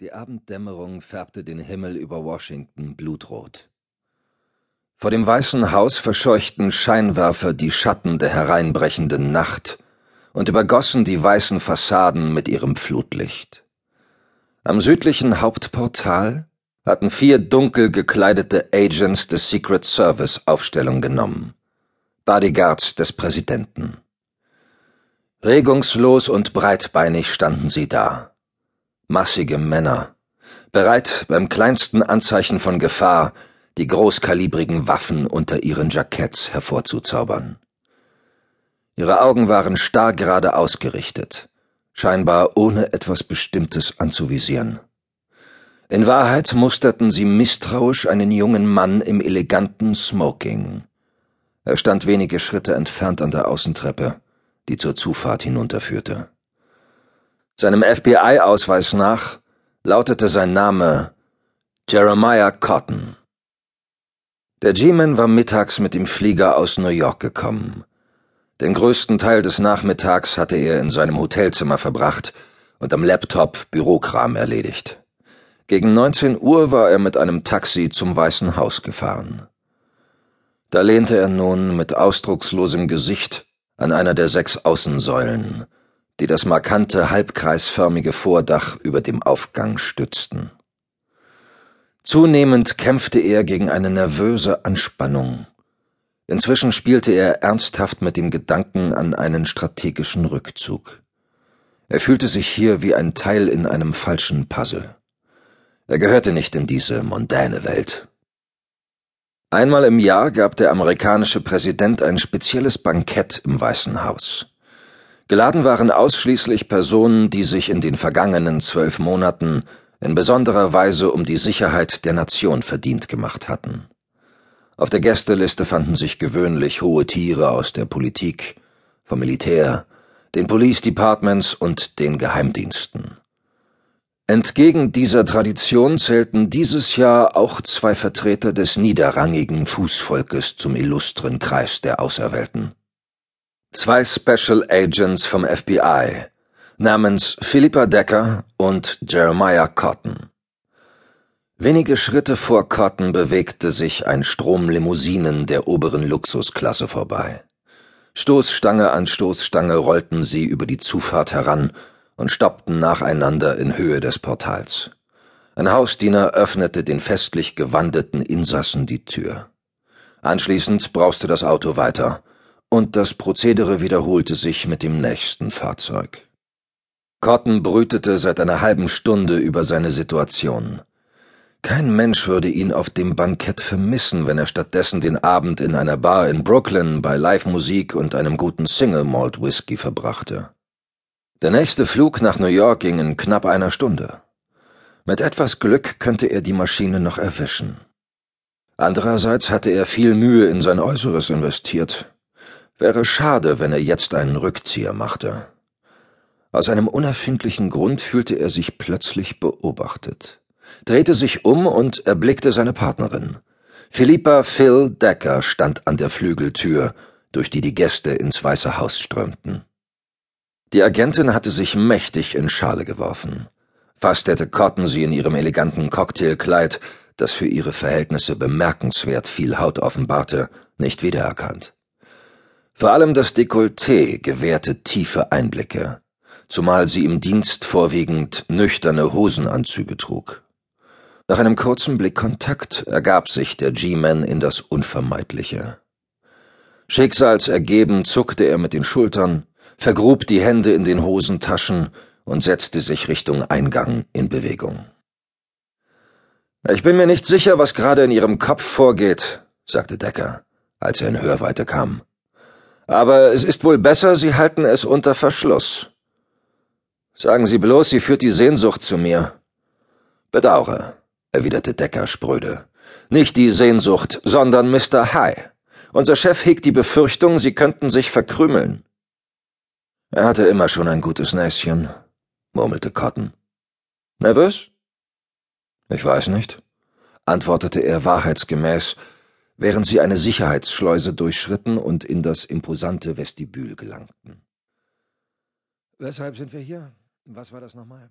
Die Abenddämmerung färbte den Himmel über Washington blutrot. Vor dem Weißen Haus verscheuchten Scheinwerfer die Schatten der hereinbrechenden Nacht und übergossen die weißen Fassaden mit ihrem Flutlicht. Am südlichen Hauptportal hatten vier dunkel gekleidete Agents des Secret Service Aufstellung genommen, Bodyguards des Präsidenten. Regungslos und breitbeinig standen sie da massige Männer, bereit beim kleinsten Anzeichen von Gefahr die großkalibrigen Waffen unter ihren Jacketts hervorzuzaubern. Ihre Augen waren starr gerade ausgerichtet, scheinbar ohne etwas Bestimmtes anzuvisieren. In Wahrheit musterten sie misstrauisch einen jungen Mann im eleganten Smoking. Er stand wenige Schritte entfernt an der Außentreppe, die zur Zufahrt hinunterführte. Seinem FBI-Ausweis nach lautete sein Name Jeremiah Cotton. Der G-Man war mittags mit dem Flieger aus New York gekommen. Den größten Teil des Nachmittags hatte er in seinem Hotelzimmer verbracht und am Laptop Bürokram erledigt. Gegen 19 Uhr war er mit einem Taxi zum Weißen Haus gefahren. Da lehnte er nun mit ausdruckslosem Gesicht an einer der sechs Außensäulen, die das markante halbkreisförmige Vordach über dem Aufgang stützten. Zunehmend kämpfte er gegen eine nervöse Anspannung. Inzwischen spielte er ernsthaft mit dem Gedanken an einen strategischen Rückzug. Er fühlte sich hier wie ein Teil in einem falschen Puzzle. Er gehörte nicht in diese mondäne Welt. Einmal im Jahr gab der amerikanische Präsident ein spezielles Bankett im Weißen Haus. Geladen waren ausschließlich Personen, die sich in den vergangenen zwölf Monaten in besonderer Weise um die Sicherheit der Nation verdient gemacht hatten. Auf der Gästeliste fanden sich gewöhnlich hohe Tiere aus der Politik, vom Militär, den Police Departments und den Geheimdiensten. Entgegen dieser Tradition zählten dieses Jahr auch zwei Vertreter des niederrangigen Fußvolkes zum illustren Kreis der Auserwählten. Zwei Special Agents vom FBI namens Philippa Decker und Jeremiah Cotton. Wenige Schritte vor Cotton bewegte sich ein Strom Limousinen der oberen Luxusklasse vorbei. Stoßstange an Stoßstange rollten sie über die Zufahrt heran und stoppten nacheinander in Höhe des Portals. Ein Hausdiener öffnete den festlich gewandeten Insassen die Tür. Anschließend brauste das Auto weiter, und das Prozedere wiederholte sich mit dem nächsten Fahrzeug. Cotton brütete seit einer halben Stunde über seine Situation. Kein Mensch würde ihn auf dem Bankett vermissen, wenn er stattdessen den Abend in einer Bar in Brooklyn bei Live-Musik und einem guten Single Malt Whisky verbrachte. Der nächste Flug nach New York ging in knapp einer Stunde. Mit etwas Glück könnte er die Maschine noch erwischen. Andererseits hatte er viel Mühe in sein Äußeres investiert, Wäre schade, wenn er jetzt einen Rückzieher machte. Aus einem unerfindlichen Grund fühlte er sich plötzlich beobachtet, drehte sich um und erblickte seine Partnerin. Philippa Phil Decker stand an der Flügeltür, durch die die Gäste ins Weiße Haus strömten. Die Agentin hatte sich mächtig in Schale geworfen. Fast hätte Cotton sie in ihrem eleganten Cocktailkleid, das für ihre Verhältnisse bemerkenswert viel Haut offenbarte, nicht wiedererkannt. Vor allem das Dekolleté gewährte tiefe Einblicke, zumal sie im Dienst vorwiegend nüchterne Hosenanzüge trug. Nach einem kurzen Blickkontakt ergab sich der G-Man in das Unvermeidliche. Schicksalsergeben zuckte er mit den Schultern, vergrub die Hände in den Hosentaschen und setzte sich Richtung Eingang in Bewegung. Ich bin mir nicht sicher, was gerade in Ihrem Kopf vorgeht, sagte Decker, als er in Hörweite kam. Aber es ist wohl besser, Sie halten es unter Verschluss. Sagen Sie bloß, sie führt die Sehnsucht zu mir. Bedaure, erwiderte Decker spröde. Nicht die Sehnsucht, sondern Mr. High. Unser Chef hegt die Befürchtung, Sie könnten sich verkrümeln. Er hatte immer schon ein gutes Näschen, murmelte Cotton. Nervös? Ich weiß nicht, antwortete er wahrheitsgemäß während sie eine Sicherheitsschleuse durchschritten und in das imposante Vestibül gelangten. Weshalb sind wir hier? Was war das nochmal?